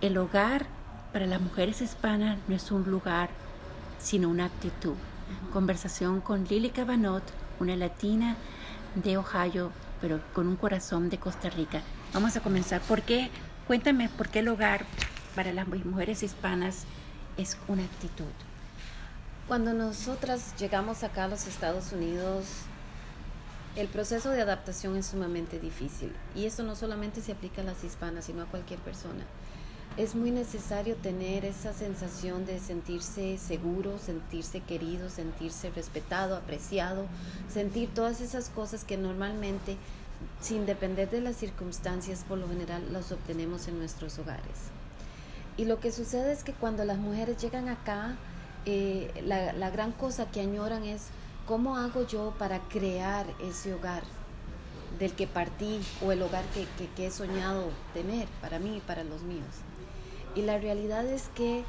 El hogar para las mujeres hispanas no es un lugar, sino una actitud. Conversación con Lili Cabanot, una latina de Ohio, pero con un corazón de Costa Rica. Vamos a comenzar. ¿Por qué? Cuéntame por qué el hogar para las mujeres hispanas es una actitud. Cuando nosotras llegamos acá a los Estados Unidos, el proceso de adaptación es sumamente difícil. Y esto no solamente se aplica a las hispanas, sino a cualquier persona. Es muy necesario tener esa sensación de sentirse seguro, sentirse querido, sentirse respetado, apreciado, sentir todas esas cosas que normalmente, sin depender de las circunstancias, por lo general las obtenemos en nuestros hogares. Y lo que sucede es que cuando las mujeres llegan acá, eh, la, gran cosa que añoran es cómo hago yo para crear ese hogar del que partí o el hogar que, que he soñado tener para mí y para los míos. Y la realidad es que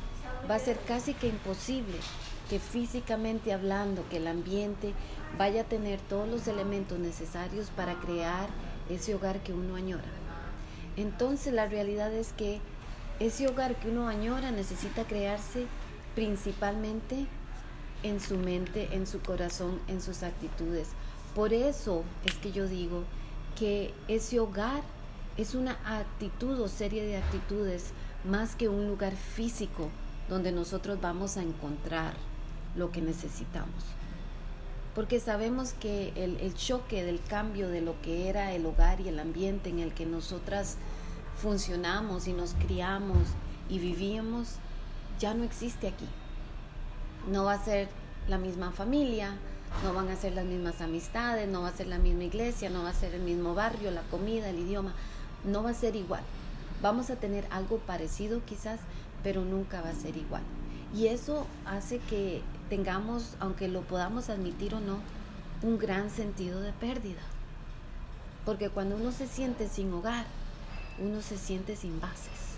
va a ser casi que imposible que físicamente hablando, que el ambiente vaya a tener todos los elementos necesarios para crear ese hogar que uno añora. Entonces la realidad es que ese hogar que uno añora necesita crearse principalmente en su mente, en su corazón, en sus actitudes. Por eso es que yo digo que ese hogar es una actitud o serie de actitudes más que un lugar físico donde nosotros vamos a encontrar lo que necesitamos. Porque sabemos que el, choque del cambio de lo que era el hogar y el ambiente en el que nosotras funcionamos y nos criamos y vivíamos, ya no existe aquí. No va a ser la misma familia, no van a ser las mismas amistades, no va a ser la misma iglesia, no va a ser el mismo barrio, la comida, el idioma, no va a ser igual. Vamos a tener algo parecido quizás, pero nunca va a ser igual. Y eso hace que tengamos, aunque lo podamos admitir o no, un gran sentido de pérdida. Porque cuando uno se siente sin hogar, uno se siente sin bases,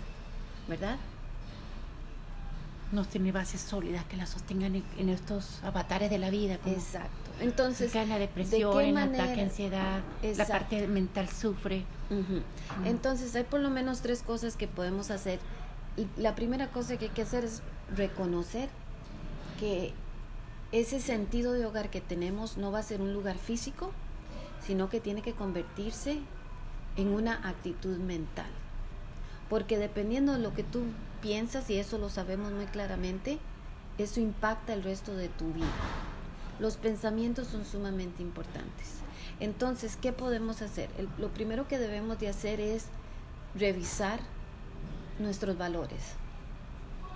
¿verdad? No tiene bases sólidas que la sostengan en, estos avatares de la vida. Exacto. Entonces, la depresión, el ataque, ansiedad, la parte mental sufre. Entonces, hay por lo menos tres cosas que podemos hacer. La primera cosa que hay que hacer es reconocer que ese sentido de hogar que tenemos no va a ser un lugar físico, sino que tiene que convertirse en una actitud mental. Porque dependiendo de lo que tú piensas, y eso lo sabemos muy claramente, eso impacta el resto de tu vida. Los pensamientos son sumamente importantes. Entonces, ¿qué podemos hacer? lo primero que debemos de hacer es revisar nuestros valores.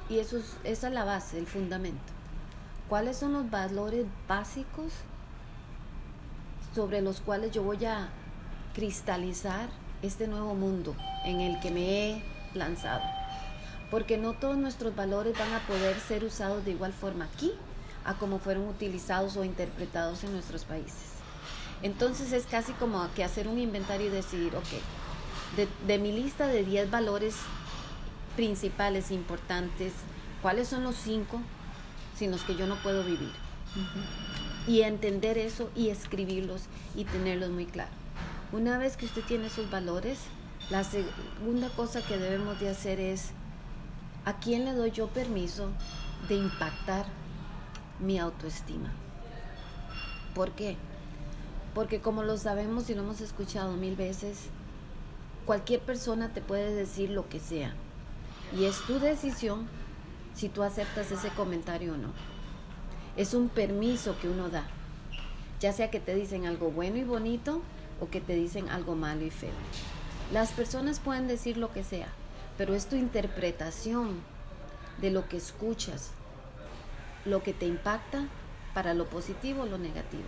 Y eso es, esa es la base, el fundamento. ¿Cuáles son los valores básicos sobre los cuales yo voy a cristalizar este nuevo mundo en el que me he lanzado. Porque no todos nuestros valores van a poder ser usados de igual forma aquí a como fueron utilizados o interpretados en nuestros países. Entonces es casi como que hacer un inventario y decidir, ok, de, mi lista de 10 valores principales, importantes, ¿cuáles son los 5 sin los que yo no puedo vivir? Y entender eso y escribirlos y tenerlos muy claros. Una vez que usted tiene sus valores, la segunda cosa que debemos de hacer es, ¿a quién le doy yo permiso de impactar mi autoestima? ¿Por qué? Porque como lo sabemos y lo hemos escuchado mil veces, cualquier persona te puede decir lo que sea. Y es tu decisión si tú aceptas ese comentario o no. Es un permiso que uno da. Ya sea que te dicen algo bueno y bonito o que te dicen algo malo y feo. Las personas pueden decir lo que sea, pero es tu interpretación de lo que escuchas, lo que te impacta para lo positivo o lo negativo.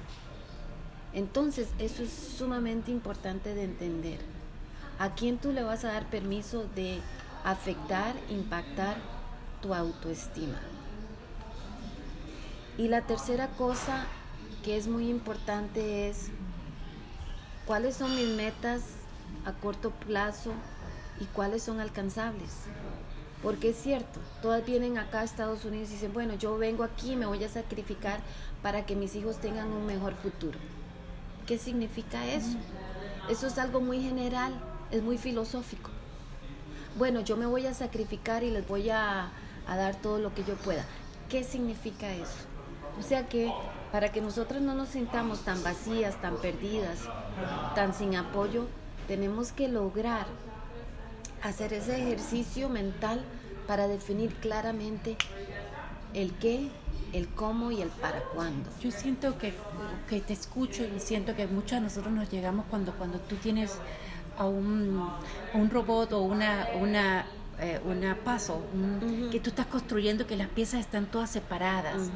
Entonces, eso es sumamente importante de entender. ¿A quién tú le vas a dar permiso de afectar, impactar tu autoestima? Y la tercera cosa que es muy importante es cuáles son mis metas a corto plazo y cuáles son alcanzables. Porque es cierto, todas vienen acá a Estados Unidos y dicen, bueno, yo vengo aquí, me voy a sacrificar para que mis hijos tengan un mejor futuro. ¿Qué significa eso? Eso es algo muy general, es muy filosófico. bueno, yo me voy a sacrificar y les voy a, a dar todo lo que yo pueda. ¿Qué significa eso? O sea que para que nosotros no nos sintamos tan vacías, tan perdidas, tan sin apoyo, tenemos que lograr hacer ese ejercicio mental para definir claramente el qué, el cómo y el para cuándo. Yo siento que, que te escucho y siento que muchos de nosotros nos llegamos cuando, cuando tú tienes a un, un robot o una, una, eh, una paso que tú estás construyendo, que las piezas están todas separadas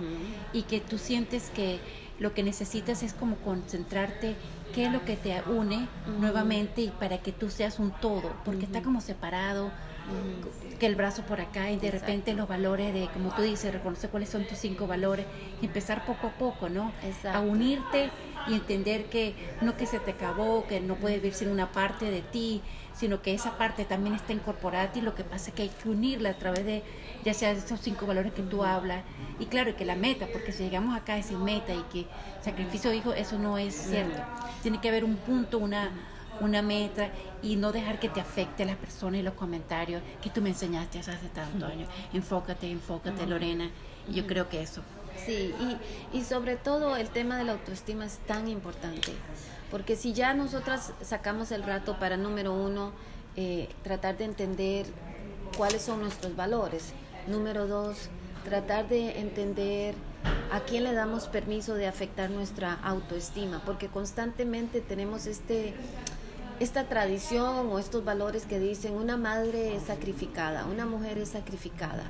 y que tú sientes que lo que necesitas es como concentrarte qué es lo que te une nuevamente y para que tú seas un todo, porque está como separado que el brazo por acá y de repente los valores de, como tú dices, reconocer cuáles son tus cinco valores y empezar poco a poco, ¿no? A unirte y entender que no que se te acabó, que no puedes vivir sin una parte de ti, sino que esa parte también está incorporada y lo que pasa es que hay que unirla a través de ya sea esos cinco valores que tú hablas. Y claro que la meta, porque si llegamos acá a sin meta y que sacrificio hijo, eso no es cierto. Tiene que haber un punto, una una meta y no dejar que te afecte las personas y los comentarios que tú me enseñaste hace tantos años. Enfócate, enfócate, Lorena. Yo creo que eso. Sí, y, y sobre todo el tema de la autoestima es tan importante, porque si ya nosotras sacamos el rato para, número uno, eh, tratar de entender cuáles son nuestros valores, número dos, tratar de entender a quién le damos permiso de afectar nuestra autoestima, porque constantemente tenemos este esta tradición o estos valores que dicen una madre es sacrificada, una mujer es sacrificada,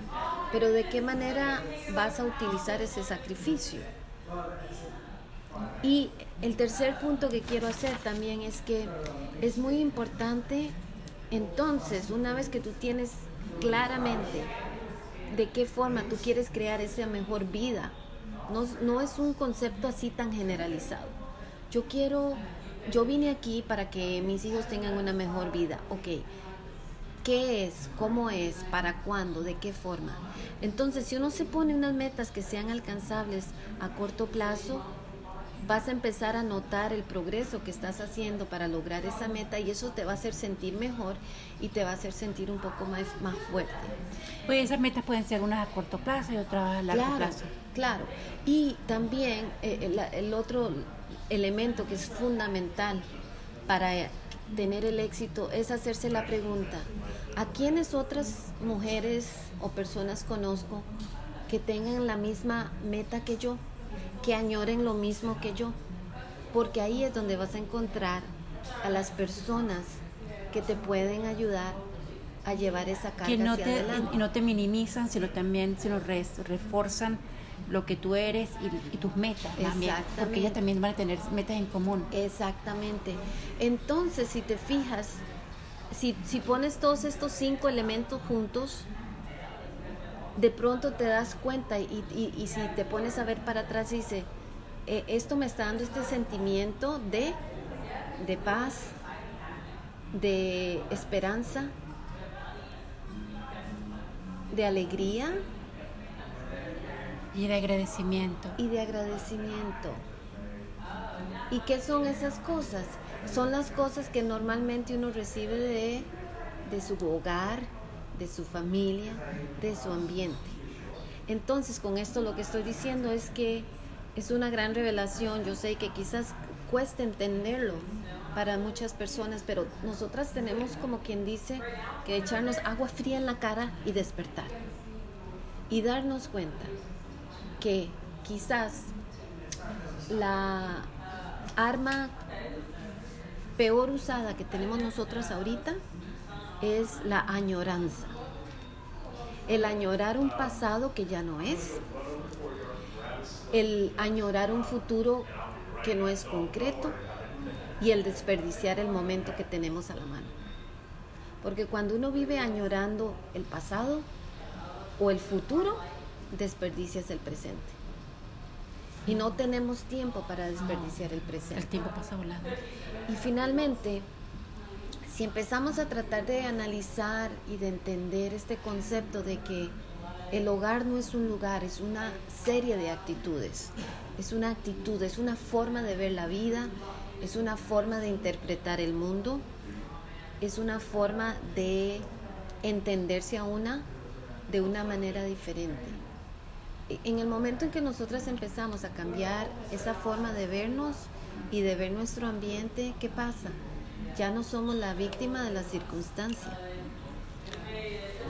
pero ¿de qué manera vas a utilizar ese sacrificio? Y el tercer punto que quiero hacer también es que es muy importante, entonces, una vez que tú tienes claramente de qué forma tú quieres crear esa mejor vida, no, no es un concepto así tan generalizado. Yo quiero yo vine aquí para que mis hijos tengan una mejor vida. Ok, ¿qué es? ¿Cómo es? ¿Para cuándo? ¿De qué forma? Entonces, si uno se pone unas metas que sean alcanzables a corto plazo, vas a empezar a notar el progreso que estás haciendo para lograr esa meta y eso te va a hacer sentir mejor y te va a hacer sentir un poco más, más fuerte. Pues esas metas pueden ser unas a corto plazo y otras a largo plazo. Claro, y también eh, el otro elemento que es fundamental para tener el éxito es hacerse la pregunta, ¿a quiénes otras mujeres o personas conozco que tengan la misma meta que yo, que añoren lo mismo que yo? Porque ahí es donde vas a encontrar a las personas que te pueden ayudar a llevar esa carga que no hacia te, adelante. Y no te minimizan, sino también se lo refuerzan lo que tú eres y, tus metas también, porque ellas también van a tener metas en común. Exactamente. Entonces, si te fijas, si, si pones todos estos cinco elementos juntos, de pronto te das cuenta y, y, si te pones a ver para atrás dice, eh, esto me está dando este sentimiento de, de paz, de esperanza, de alegría, y de agradecimiento. Y de agradecimiento. ¿Y qué son esas cosas? Son las cosas que normalmente uno recibe de, de su hogar, de su familia, de su ambiente. Entonces, con esto lo que estoy diciendo es que es una gran revelación. Yo sé que quizás cuesta entenderlo para muchas personas, pero nosotras tenemos como quien dice que echarnos agua fría en la cara y despertar. Y darnos cuenta que quizás la arma peor usada que tenemos nosotras ahorita es la añoranza. El añorar un pasado que ya no es. El añorar un futuro que no es concreto. Y el desperdiciar el momento que tenemos a la mano. Porque cuando uno vive añorando el pasado o el futuro, desperdicias el presente. Y no tenemos tiempo para desperdiciar el presente. El tiempo pasa volando. Y finalmente, si empezamos a tratar de analizar y de entender este concepto de que el hogar no es un lugar, es una serie de actitudes. Es una actitud, es una forma de ver la vida, es una forma de interpretar el mundo, es una forma de entenderse a una de una manera diferente. En el momento en que nosotras empezamos a cambiar esa forma de vernos y de ver nuestro ambiente, ¿qué pasa? Ya no somos la víctima de la circunstancia.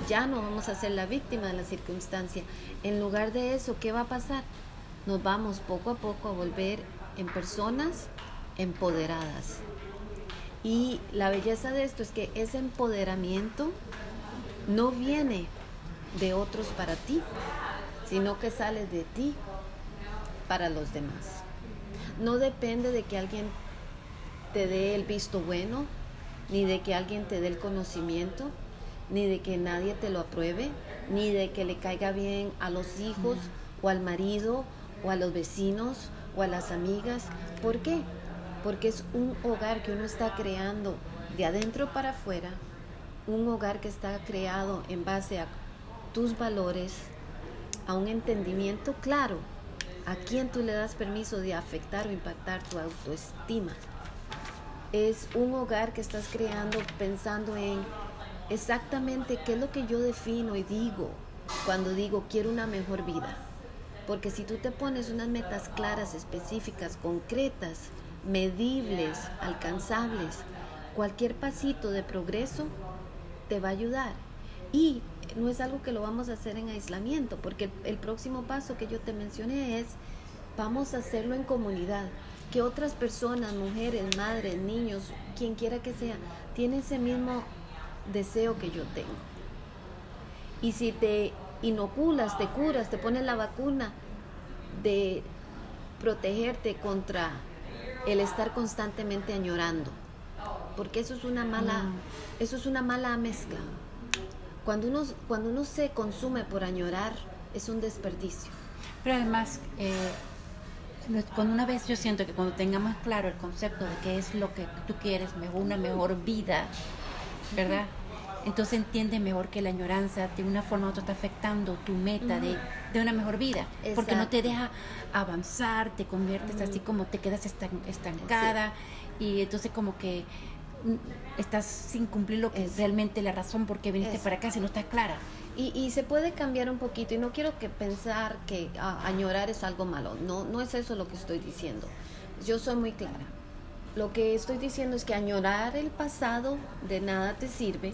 Ya no vamos a ser la víctima de la circunstancia. En lugar de eso, ¿qué va a pasar? Nos vamos poco a poco a volver en personas empoderadas. Y la belleza de esto es que ese empoderamiento no viene de otros para ti, sino que sale de ti para los demás. No depende de que alguien te dé el visto bueno, ni de que alguien te dé el conocimiento, ni de que nadie te lo apruebe, ni de que le caiga bien a los hijos o al marido o a los vecinos o a las amigas. ¿Por qué? Porque es un hogar que uno está creando de adentro para afuera, un hogar que está creado en base a tus valores, a un entendimiento claro a quién tú le das permiso de afectar o impactar tu autoestima. Es un hogar que estás creando pensando en exactamente qué es lo que yo defino y digo cuando digo quiero una mejor vida. Porque si tú te pones unas metas claras, específicas, concretas, medibles, alcanzables, cualquier pasito de progreso te va a ayudar. Y no es algo que lo vamos a hacer en aislamiento, porque el, próximo paso que yo te mencioné es, vamos a hacerlo en comunidad, que otras personas, mujeres, madres, niños, quien quiera que sea, tienen ese mismo deseo que yo tengo. Y si te inoculas, te curas, te pones la vacuna de protegerte contra el estar constantemente añorando, porque eso es una mala, mm. eso es una mala mezcla. Cuando uno, cuando uno se consume por añorar, es un desperdicio. Pero además, eh, cuando una vez yo siento que cuando tengamos claro el concepto de qué es lo que tú quieres, una mejor vida, ¿verdad? Entonces entiende mejor que la añoranza de una forma u otra está afectando tu meta de, una mejor vida, porque no te deja avanzar, te conviertes así como te quedas estancada y entonces como que estás sin cumplir lo que es realmente la razón por qué viniste para acá si no está clara. Y, se puede cambiar un poquito y no quiero que pensar que ah, añorar es algo malo, no, no es eso lo que estoy diciendo. Yo soy muy clara. Lo que estoy diciendo es que añorar el pasado de nada te sirve.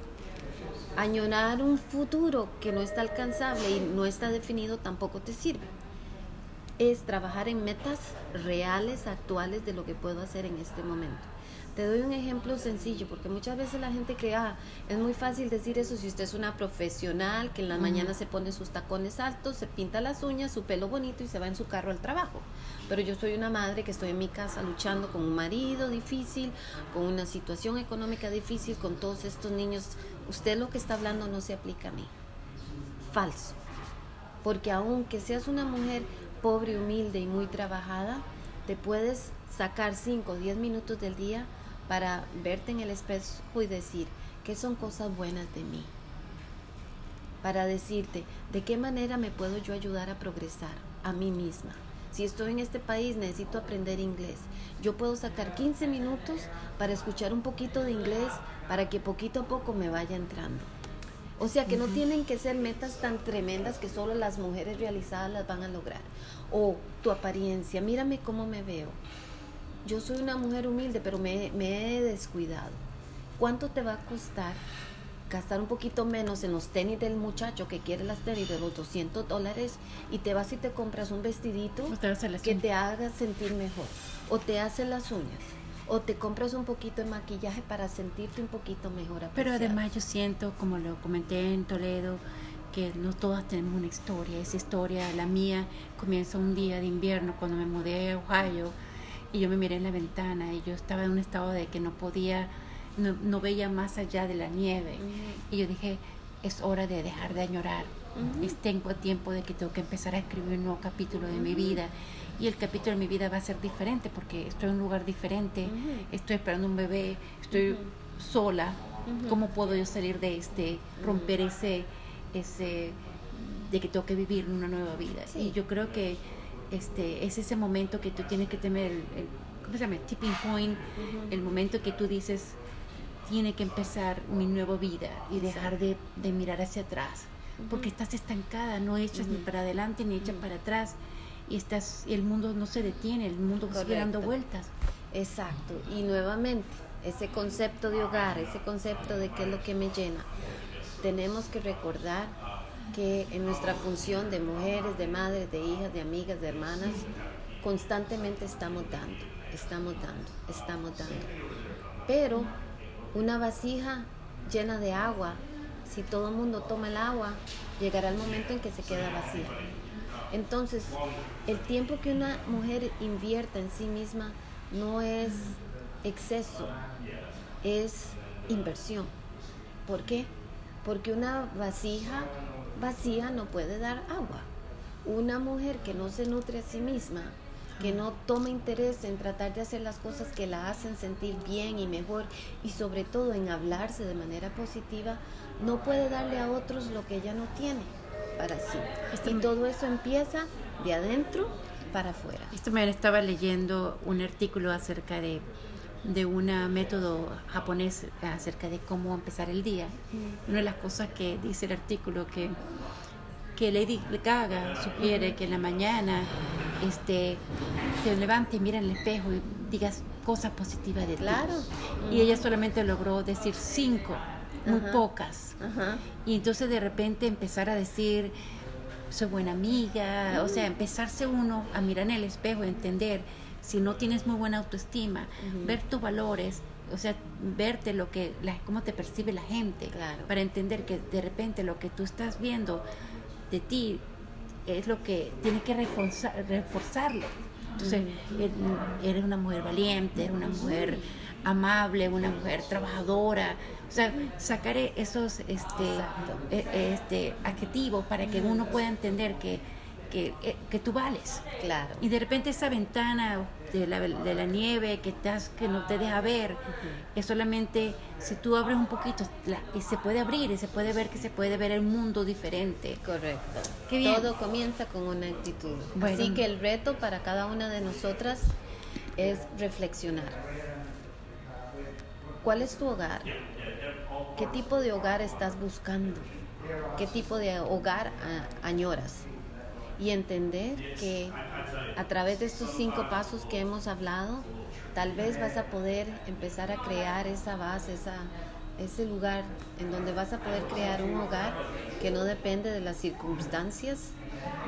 Añorar un futuro que no está alcanzable y no está definido tampoco te sirve. Es trabajar en metas reales, actuales de lo que puedo hacer en este momento. Te doy un ejemplo sencillo, porque muchas veces la gente cree, ah, es muy fácil decir eso si usted es una profesional que en la mañana se pone sus tacones altos, se pinta las uñas, su pelo bonito y se va en su carro al trabajo. Pero yo soy una madre que estoy en mi casa luchando con un marido difícil, con una situación económica difícil, con todos estos niños. Usted lo que está hablando no se aplica a mí. Falso. Porque aunque seas una mujer pobre, humilde y muy trabajada, te puedes sacar 5 o 10 minutos del día para verte en el espejo y decir qué son cosas buenas de mí. Para decirte de qué manera me puedo yo ayudar a progresar a mí misma. Si estoy en este país necesito aprender inglés. Yo puedo sacar 15 minutos para escuchar un poquito de inglés para que poquito a poco me vaya entrando. O sea que no tienen que ser metas tan tremendas que solo las mujeres realizadas las van a lograr. O tu apariencia, mírame cómo me veo yo soy una mujer humilde, pero me, he descuidado. ¿Cuánto te va a costar gastar un poquito menos en los tenis del muchacho que quiere las tenis de los 200 dólares y te vas y te compras un vestidito que te haga sentir mejor? O te hace las uñas. O te compras un poquito de maquillaje para sentirte un poquito mejor. Pero además yo siento, como lo comenté en Toledo, que no todas tenemos una historia. Esa historia, la mía, comienza un día de invierno cuando me mudé a Ohio y yo me miré en la ventana y yo estaba en un estado de que no podía, no, veía más allá de la nieve. Y yo dije, es hora de dejar de añorar. es, tengo tiempo de que tengo que empezar a escribir un nuevo capítulo de mi vida. Y el capítulo de mi vida va a ser diferente porque estoy en un lugar diferente, estoy esperando un bebé, estoy sola. ¿Cómo puedo yo salir de este, romper ese, ese, de que tengo que vivir una nueva vida? Y yo creo que este, es ese momento que tú tienes que tener el, ¿cómo se llama? Tipping point, el momento que tú dices, tiene que empezar mi nueva vida y dejar de, de mirar hacia atrás, porque estás estancada, no echas ni para adelante ni echas para atrás y estás el mundo no se detiene, el mundo sigue dando vueltas. Exacto, y nuevamente ese concepto de hogar, ese concepto de qué es lo que me llena. Tenemos que recordar que en nuestra función de mujeres, de madres, de hijas, de amigas, de hermanas, constantemente estamos dando, estamos dando, estamos dando. Pero una vasija llena de agua, si todo el mundo toma el agua, llegará el momento en que se queda vacía. Entonces, el tiempo que una mujer invierta en sí misma no es exceso, es inversión. ¿Por qué? Porque una vasija vacía no puede dar agua. Una mujer que no se nutre a sí misma, que no toma interés en tratar de hacer las cosas que la hacen sentir bien y mejor y sobre todo en hablarse de manera positiva, no puede darle a otros lo que ella no tiene para sí. y todo eso empieza de adentro para afuera. Esta mañana estaba leyendo un artículo acerca de, de un método japonés acerca de cómo empezar el día. Una de las cosas que dice el artículo que que Lady Gaga sugiere que en la mañana este, te levantes, mira en el espejo y digas cosas positivas de claro. Y ella solamente logró decir cinco, muy pocas. Y entonces de repente empezar a decir, soy buena amiga, o sea, empezarse uno a mirar en el espejo y entender si no tienes muy buena autoestima, ver tus valores, o sea, verte lo que, la, cómo te percibe la gente, para entender que de repente lo que tú estás viendo de ti es lo que tiene que reforzar, reforzarlo. Entonces, eres una mujer valiente, eres una mujer amable, una mujer trabajadora. O sea, sacar esos este, e, este adjetivos para que uno pueda entender que que, eh, que, tú vales. Claro. Y de repente esa ventana de la, de la nieve que, estás, que no te deja ver, es solamente si tú abres un poquito, y se puede abrir, y se puede ver que se puede ver el mundo diferente. Correcto. Todo comienza con una actitud. Así que el reto para cada una de nosotras es reflexionar. ¿Cuál es tu hogar? ¿Qué tipo de hogar estás buscando? ¿Qué tipo de hogar añoras? y entender que a través de estos cinco pasos que hemos hablado, tal vez vas a poder empezar a crear esa base, esa, ese lugar en donde vas a poder crear un hogar que no depende de las circunstancias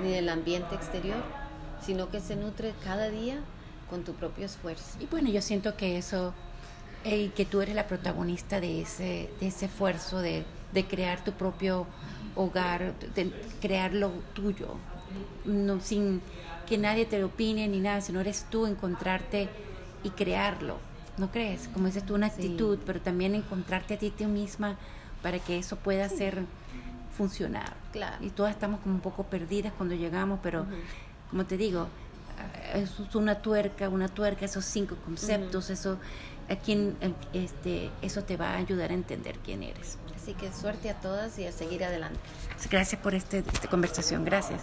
ni del ambiente exterior, sino que se nutre cada día con tu propio esfuerzo. Y bueno, yo siento que eso, y que tú eres la protagonista de ese, de ese esfuerzo de, de crear tu propio hogar, de crear lo tuyo, no, sin que nadie te opine ni nada, sino eres tú encontrarte y crearlo. ¿No crees? Como dices tú, una actitud, pero también encontrarte a ti, tú misma para que eso pueda ser funcionar. Claro. Y todas estamos como un poco perdidas cuando llegamos, pero como te digo, eh, es una tuerca, una tuerca, esos cinco conceptos, eso a quien este eso te va a ayudar a entender quién eres. Así que suerte a todas y a seguir adelante. Gracias por este, esta conversación, gracias.